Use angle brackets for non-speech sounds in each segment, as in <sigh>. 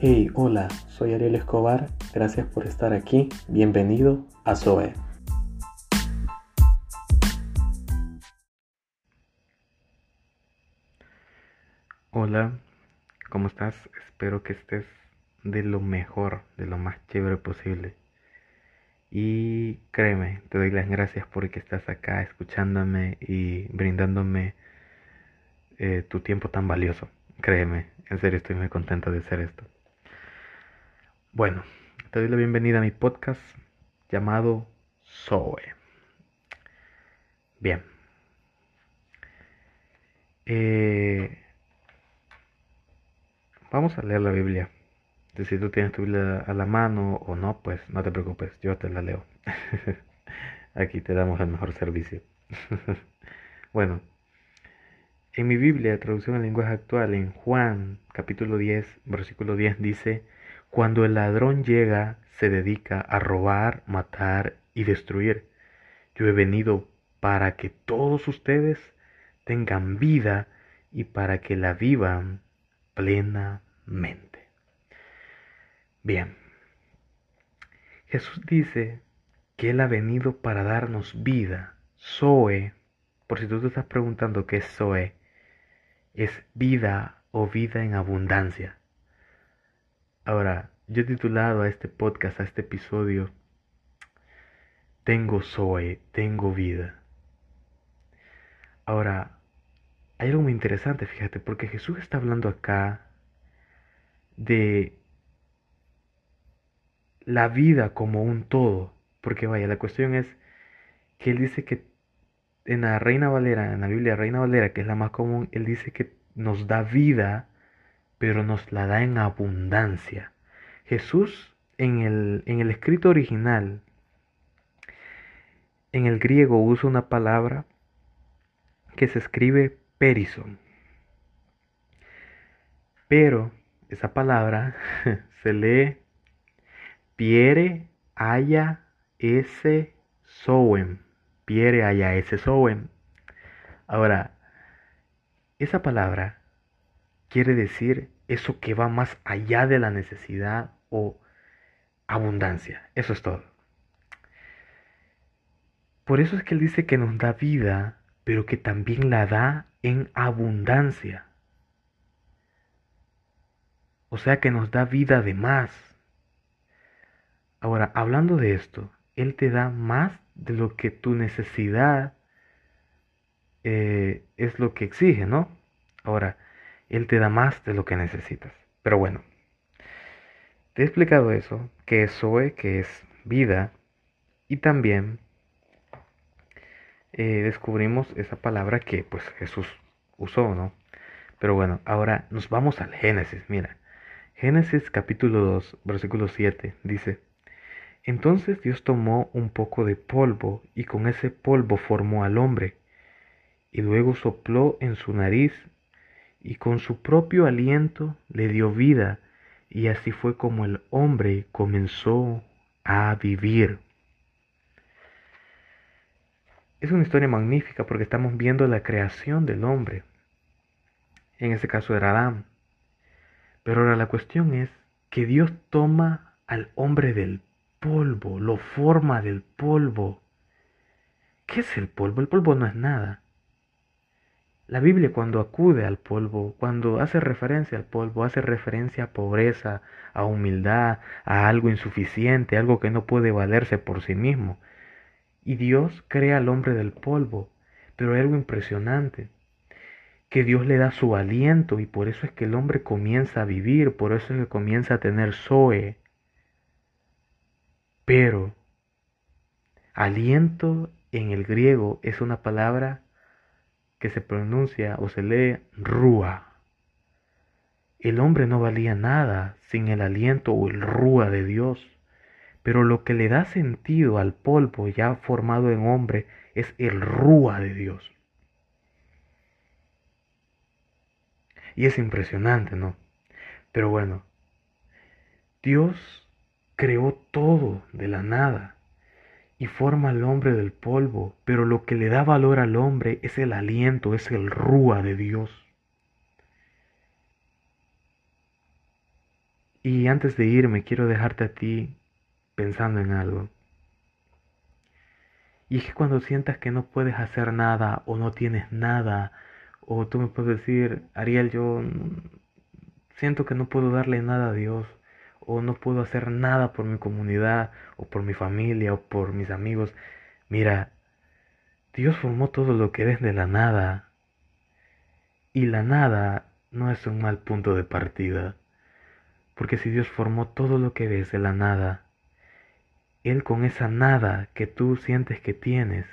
Hey, hola, soy Ariel Escobar, gracias por estar aquí, bienvenido a Zoe. Hola, ¿cómo estás? Espero que estés de lo mejor, de lo más chévere posible. Y créeme, te doy las gracias porque estás acá escuchándome y brindándome eh, tu tiempo tan valioso. Créeme, en serio estoy muy contento de hacer esto. Bueno, te doy la bienvenida a mi podcast llamado Zoe. Bien. Eh, vamos a leer la Biblia. Si tú tienes tu Biblia a la mano o no, pues no te preocupes, yo te la leo. <laughs> Aquí te damos el mejor servicio. <laughs> bueno, en mi Biblia, traducción al lenguaje actual, en Juan capítulo 10, versículo 10 dice, cuando el ladrón llega, se dedica a robar, matar y destruir. Yo he venido para que todos ustedes tengan vida y para que la vivan plenamente. Bien, Jesús dice que Él ha venido para darnos vida. Zoe, por si tú te estás preguntando qué es Zoe, es vida o vida en abundancia. Ahora, yo he titulado a este podcast, a este episodio, Tengo Zoe, tengo vida. Ahora, hay algo muy interesante, fíjate, porque Jesús está hablando acá de la vida como un todo. Porque vaya, la cuestión es que él dice que en la Reina Valera, en la Biblia Reina Valera, que es la más común, él dice que nos da vida, pero nos la da en abundancia. Jesús en el, en el escrito original, en el griego usa una palabra que se escribe perison. Pero esa palabra <laughs> se lee piere haya ese soem. Piere haya ese soem. Ahora, esa palabra quiere decir eso que va más allá de la necesidad o abundancia. Eso es todo. Por eso es que Él dice que nos da vida, pero que también la da en abundancia. O sea que nos da vida de más. Ahora, hablando de esto, Él te da más de lo que tu necesidad eh, es lo que exige, ¿no? Ahora, Él te da más de lo que necesitas. Pero bueno, te he explicado eso, que es Zoe, que es vida, y también eh, descubrimos esa palabra que pues Jesús usó, ¿no? Pero bueno, ahora nos vamos al Génesis, mira. Génesis capítulo 2, versículo 7 dice, Entonces Dios tomó un poco de polvo y con ese polvo formó al hombre y luego sopló en su nariz y con su propio aliento le dio vida y así fue como el hombre comenzó a vivir. Es una historia magnífica porque estamos viendo la creación del hombre. En este caso era Adán. Pero ahora la cuestión es que Dios toma al hombre del polvo, lo forma del polvo. ¿Qué es el polvo? El polvo no es nada. La Biblia cuando acude al polvo, cuando hace referencia al polvo, hace referencia a pobreza, a humildad, a algo insuficiente, algo que no puede valerse por sí mismo. Y Dios crea al hombre del polvo, pero hay algo impresionante, que Dios le da su aliento y por eso es que el hombre comienza a vivir, por eso es que comienza a tener Zoe. Pero aliento en el griego es una palabra que se pronuncia o se lee rúa. El hombre no valía nada sin el aliento o el rúa de Dios, pero lo que le da sentido al polvo ya formado en hombre es el rúa de Dios. Y es impresionante, ¿no? Pero bueno, Dios creó todo de la nada y forma al hombre del polvo, pero lo que le da valor al hombre es el aliento, es el rúa de Dios. Y antes de irme, quiero dejarte a ti pensando en algo. Y es que cuando sientas que no puedes hacer nada o no tienes nada, o tú me puedes decir, Ariel, yo siento que no puedo darle nada a Dios, o no puedo hacer nada por mi comunidad, o por mi familia, o por mis amigos. Mira, Dios formó todo lo que ves de la nada. Y la nada no es un mal punto de partida. Porque si Dios formó todo lo que ves de la nada, Él con esa nada que tú sientes que tienes,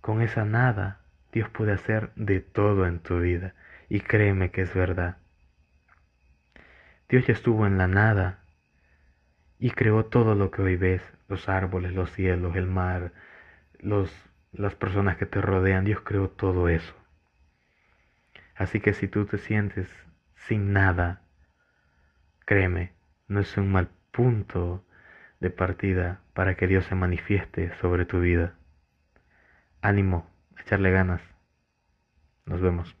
con esa nada, Dios puede hacer de todo en tu vida. Y créeme que es verdad. Dios ya estuvo en la nada y creó todo lo que hoy ves, los árboles, los cielos, el mar, los, las personas que te rodean. Dios creó todo eso. Así que si tú te sientes sin nada, Créeme, no es un mal punto de partida para que Dios se manifieste sobre tu vida. Ánimo, echarle ganas. Nos vemos.